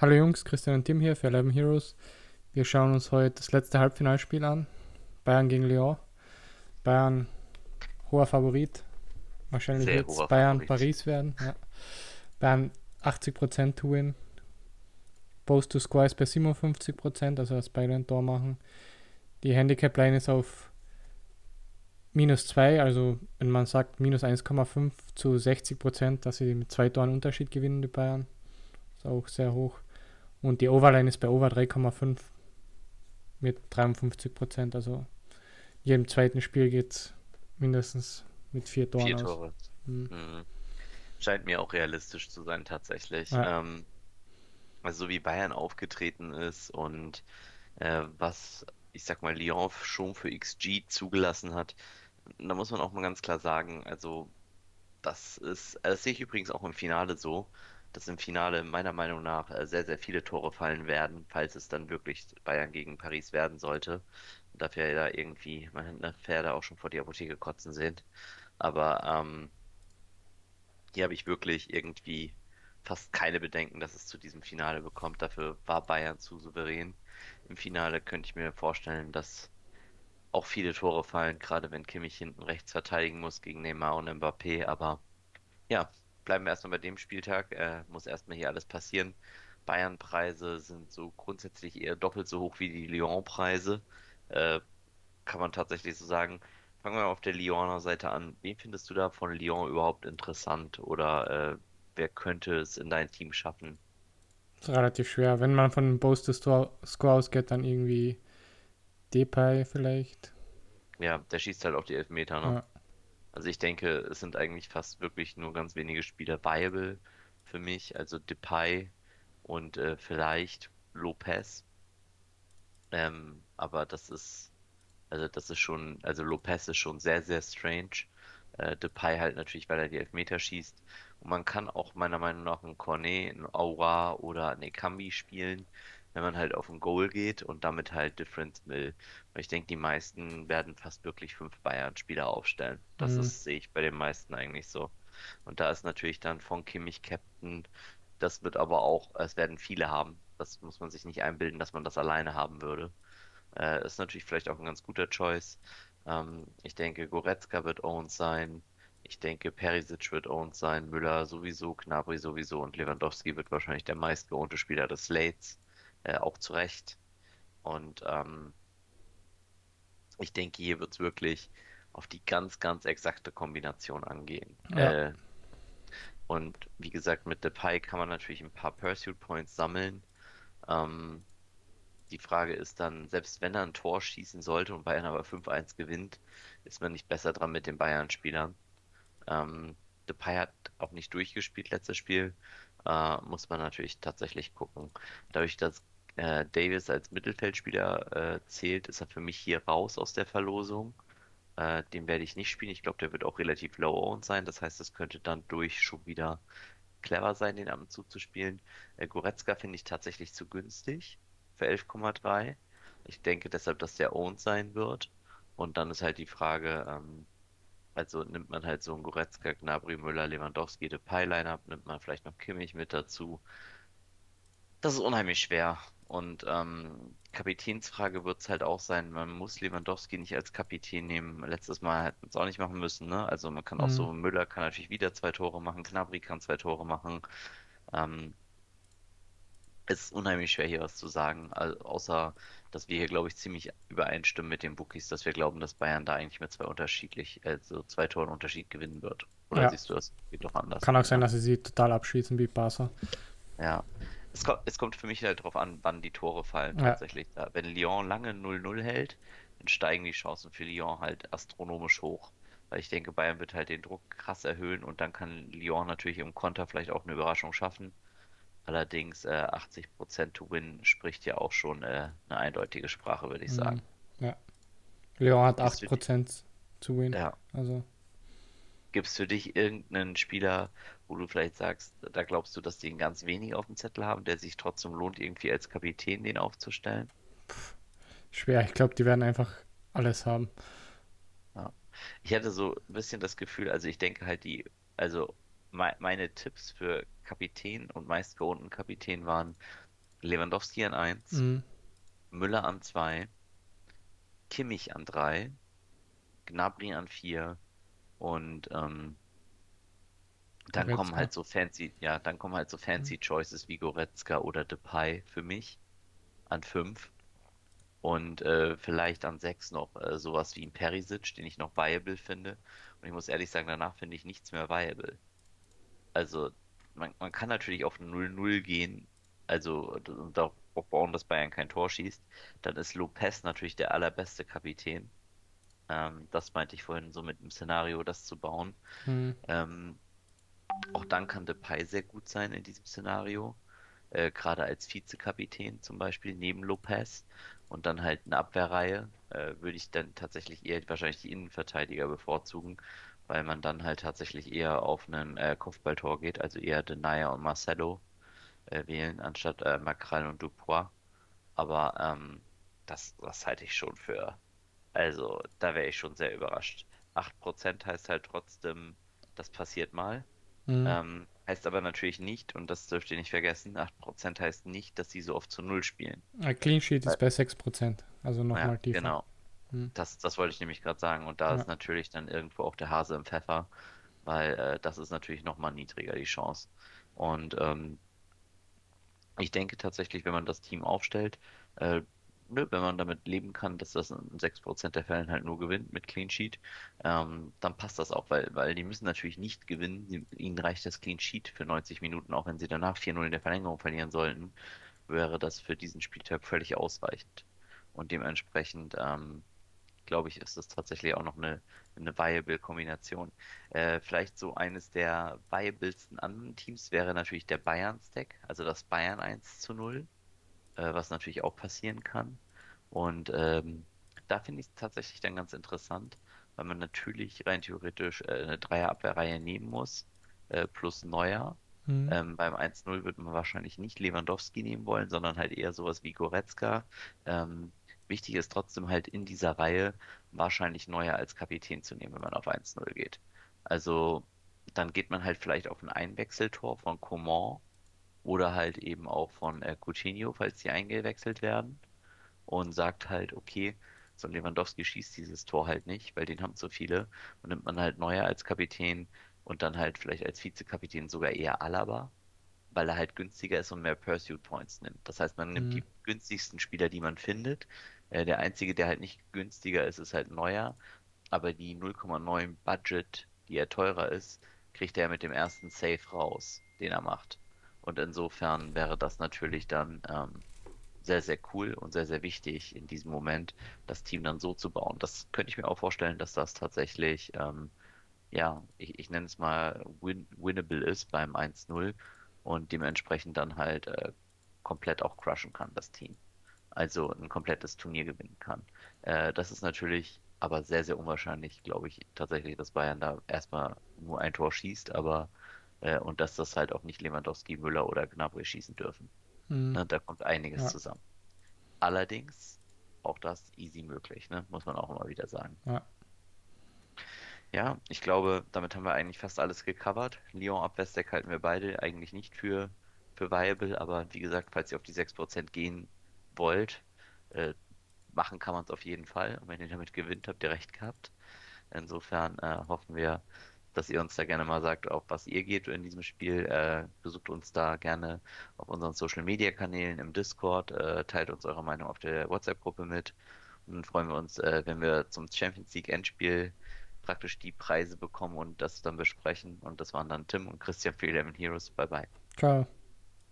Hallo Jungs, Christian und Tim hier für 11 Heroes. Wir schauen uns heute das letzte Halbfinalspiel an. Bayern gegen Lyon. Bayern hoher Favorit. Wahrscheinlich wird es Bayern Favorit. Paris werden. Ja. Bayern 80% to win. Post to score ist bei 57%, also dass beide ein Tor machen. Die Handicap Line ist auf minus 2, also wenn man sagt minus 1,5 zu 60%, dass sie mit zwei Toren Unterschied gewinnen, die Bayern. Ist auch sehr hoch. Und die Overline ist bei Over 3,5 mit 53%. Also in jedem zweiten Spiel geht es mindestens mit vier Toren Vier. Tore. Mhm. Mhm. Scheint mir auch realistisch zu sein, tatsächlich. Ja. Ähm, also so wie Bayern aufgetreten ist und äh, was, ich sag mal, Lyon schon für XG zugelassen hat, da muss man auch mal ganz klar sagen, also das ist, das sehe ich übrigens auch im Finale so, dass im Finale meiner Meinung nach äh, sehr, sehr viele Tore fallen werden, falls es dann wirklich Bayern gegen Paris werden sollte. Darf ja irgendwie meine Pferde auch schon vor die Apotheke kotzen sehen. Aber ähm, hier habe ich wirklich irgendwie fast keine Bedenken, dass es zu diesem Finale bekommt. Dafür war Bayern zu souverän. Im Finale könnte ich mir vorstellen, dass auch viele Tore fallen, gerade wenn Kimmich hinten rechts verteidigen muss gegen Neymar und Mbappé. Aber ja, bleiben wir erstmal bei dem Spieltag. Äh, muss erstmal hier alles passieren. Bayern-Preise sind so grundsätzlich eher doppelt so hoch wie die Lyon-Preise. Äh, kann man tatsächlich so sagen. Fangen wir mal auf der Lyoner Seite an. Wen findest du da von Lyon überhaupt interessant? Oder äh, wer könnte es in dein Team schaffen? Ist relativ schwer. Wenn man von to Score ausgeht, dann irgendwie Depay vielleicht. Ja, der schießt halt auf die Elfmeter, ne? Ja. Also ich denke, es sind eigentlich fast wirklich nur ganz wenige Spieler viable für mich. Also Depay und äh, vielleicht Lopez. Ähm, aber das ist, also das ist schon, also Lopez ist schon sehr, sehr strange. Äh, Depay halt natürlich, weil er die Elfmeter schießt. Und man kann auch meiner Meinung nach einen Cornet, einen Aura oder einen Ekambi spielen, wenn man halt auf ein Goal geht und damit halt Difference will. Weil ich denke, die meisten werden fast wirklich fünf Bayern-Spieler aufstellen. Das Mhm. ist, sehe ich bei den meisten eigentlich so. Und da ist natürlich dann von Kimmich Captain. Das wird aber auch, es werden viele haben. Das muss man sich nicht einbilden, dass man das alleine haben würde. Äh, ist natürlich vielleicht auch ein ganz guter Choice. Ähm, ich denke, Goretzka wird owned sein. Ich denke, Perisic wird owned sein. Müller sowieso, Gnabry sowieso und Lewandowski wird wahrscheinlich der meistgeownte Spieler des Slates. Äh, auch zu Recht. Und ähm, ich denke, hier wird es wirklich auf die ganz, ganz exakte Kombination angehen. Ja. Äh, und wie gesagt, mit Depay kann man natürlich ein paar Pursuit Points sammeln. Ähm, die Frage ist dann, selbst wenn er ein Tor schießen sollte und Bayern aber 5-1 gewinnt, ist man nicht besser dran mit den Bayern-Spielern. Ähm, Depay hat auch nicht durchgespielt letztes Spiel. Äh, muss man natürlich tatsächlich gucken. Dadurch, dass äh, Davis als Mittelfeldspieler äh, zählt, ist er für mich hier raus aus der Verlosung. Äh, den werde ich nicht spielen. Ich glaube, der wird auch relativ low-owned sein. Das heißt, es könnte dann durch schon wieder clever sein, den ab und zu zu spielen. Äh, Goretzka finde ich tatsächlich zu günstig für 11,3. Ich denke deshalb, dass der owned sein wird. Und dann ist halt die Frage, ähm, also nimmt man halt so einen Goretzka, Gnabry, Müller, Lewandowski, Depay Line-Up, nimmt man vielleicht noch Kimmich mit dazu. Das ist unheimlich schwer. Und ähm, Kapitänsfrage wird es halt auch sein, man muss Lewandowski nicht als Kapitän nehmen. Letztes Mal hätten wir es auch nicht machen müssen, ne? Also man kann auch Mhm. so, Müller kann natürlich wieder zwei Tore machen, Gnabry kann zwei Tore machen. Ähm, es ist unheimlich schwer hier was zu sagen, also, außer dass wir hier, glaube ich, ziemlich übereinstimmen mit den Bookies, dass wir glauben, dass Bayern da eigentlich mit zwei unterschiedlich, also zwei Toren Unterschied gewinnen wird. Oder Ja. siehst du das geht doch anders? Kann auch sein, dass sie sie total abschießen wie Barca. Ja. Es kommt, es kommt für mich halt darauf an, wann die Tore fallen Ja. tatsächlich. Da, wenn Lyon lange 0-0 hält, dann steigen die Chancen für Lyon halt astronomisch hoch. Weil ich denke, Bayern wird halt den Druck krass erhöhen und dann kann Lyon natürlich im Konter vielleicht auch eine Überraschung schaffen. Allerdings äh, 80% to win spricht ja auch schon äh, eine eindeutige Sprache, würde ich sagen. Mhm. Ja. Leon hat die- 8% zu win. Ja. Also Gibt es für dich irgendeinen Spieler, wo du vielleicht sagst, da glaubst du, dass die ihn ganz wenig auf dem Zettel haben, der sich trotzdem lohnt, irgendwie als Kapitän den aufzustellen? schwer. Ich glaube, die werden einfach alles haben. Ich hatte so ein bisschen das Gefühl, also ich denke halt die, also mei- meine Tipps für Kapitän und meistgeohnten Kapitän waren Lewandowski an 1, Mhm. Müller an 2, Kimmich an 3, Gnabry an 4 und ähm, dann kommen Goretzka. halt so fancy, ja, dann kommen halt so fancy Choices wie Goretzka oder Depay für mich an 5 und äh, vielleicht an 6 noch äh, sowas wie ein Perisic, den ich noch viable finde. Und ich muss ehrlich sagen, danach finde ich nichts mehr viable. Also man, man kann natürlich auf 0-0 gehen, also und darauf bauen, dass Bayern kein Tor schießt. Dann ist Lopez natürlich der allerbeste Kapitän. Ähm, das meinte ich vorhin so mit dem Szenario, das zu bauen. Mhm. Ähm, auch dann kann Depay sehr gut sein in diesem Szenario. Äh, gerade als Vizekapitän zum Beispiel neben Lopez. Und dann halt eine Abwehrreihe äh, würde ich dann tatsächlich eher wahrscheinlich die Innenverteidiger bevorzugen, weil man dann halt tatsächlich eher auf einen äh, Kopfballtor geht, also eher Denayer und Marcelo äh, wählen, anstatt äh, Makral und Dupois. Aber ähm, das, das halte ich schon für, also da wäre ich schon sehr überrascht. 8% heißt halt trotzdem, das passiert mal. Mhm. Ähm, heißt aber natürlich nicht, und das dürft ihr nicht vergessen, 8% heißt nicht, dass sie so oft zu Null spielen. Ein Clean Sheet Weil- ist bei 6%. Also Ja, nochmal tiefer. genau. Hm. Das, das wollte ich nämlich gerade sagen. Und da Ja. ist natürlich dann irgendwo auch der Hase im Pfeffer, weil äh, das ist natürlich nochmal niedriger, die Chance. Und ähm, ich denke tatsächlich, wenn man das Team aufstellt, äh, ne, wenn man damit leben kann, dass das in 6% der Fällen halt nur gewinnt mit Clean Sheet, ähm, dann passt das auch, weil, weil die müssen natürlich nicht gewinnen. Ihnen reicht das Clean Sheet für 90 Minuten, auch wenn sie danach 4-0 in der Verlängerung verlieren sollten, wäre das für diesen Spieltag völlig ausreichend. Und dementsprechend, ähm, glaube ich, ist das tatsächlich auch noch eine, eine viable Kombination. Äh, vielleicht so eines der viablesten anderen Teams wäre natürlich der Bayern-Stack, also das Bayern 1 zu 0, äh, was natürlich auch passieren kann. Und ähm, da finde ich es tatsächlich dann ganz interessant, weil man natürlich rein theoretisch äh, eine Dreierabwehrreihe nehmen muss, äh, plus Neuer. Mhm. Ähm, beim 1-0 würde man wahrscheinlich nicht Lewandowski nehmen wollen, sondern halt eher sowas wie Goretzka. Ähm, wichtig ist trotzdem halt in dieser Reihe wahrscheinlich Neuer als Kapitän zu nehmen, wenn man auf 1-0 geht. Also dann geht man halt vielleicht auf ein Einwechseltor von Coman oder halt eben auch von äh, Coutinho, falls die eingewechselt werden und sagt halt, okay, so ein Lewandowski schießt dieses Tor halt nicht, weil den haben zu viele und nimmt man halt Neuer als Kapitän und dann halt vielleicht als Vizekapitän sogar eher Alaba, weil er halt günstiger ist und mehr Pursuit Points nimmt. Das heißt, man nimmt Mhm. die günstigsten Spieler, die man findet. Äh, der einzige, der halt nicht günstiger ist, ist halt Neuer, aber die 0,9 Budget, die er teurer ist, kriegt er mit dem ersten Save raus, den er macht. Und insofern wäre das natürlich dann ähm, sehr, sehr cool und sehr, sehr wichtig in diesem Moment, das Team dann so zu bauen. Das könnte ich mir auch vorstellen, dass das tatsächlich, ähm, ja, ich, ich nenne es mal win winnable ist beim 1-0 und dementsprechend dann halt äh, komplett auch crushen kann, das Team. Also ein komplettes Turnier gewinnen kann. Äh, das ist natürlich aber sehr, sehr unwahrscheinlich, glaube ich, tatsächlich, dass Bayern da erstmal nur ein Tor schießt, aber äh, und dass das halt auch nicht Lewandowski, Müller oder Gnabry schießen dürfen. Mhm. Ne, da kommt einiges Ja. zusammen. Allerdings, auch das easy möglich, ne? Muss man auch immer wieder sagen. Ja. Ja, ich glaube, damit haben wir eigentlich fast alles gecovert. Lyon Abwestdeck halten wir beide eigentlich nicht für, für viable, aber wie gesagt, falls ihr auf die 6% gehen wollt, äh, machen kann man es auf jeden Fall. Und wenn ihr damit gewinnt, habt ihr recht gehabt. Insofern äh, hoffen wir, dass ihr uns da gerne mal sagt, auf was ihr geht in diesem Spiel. Äh, besucht uns da gerne auf unseren Social Media Kanälen im Discord, äh, teilt uns eure Meinung auf der WhatsApp-Gruppe mit. Und dann freuen wir uns, äh, wenn wir zum Champions League Endspiel praktisch die Preise bekommen und das dann besprechen. Und das waren dann Tim und Christian für 11 Heroes. Bye bye. Ciao.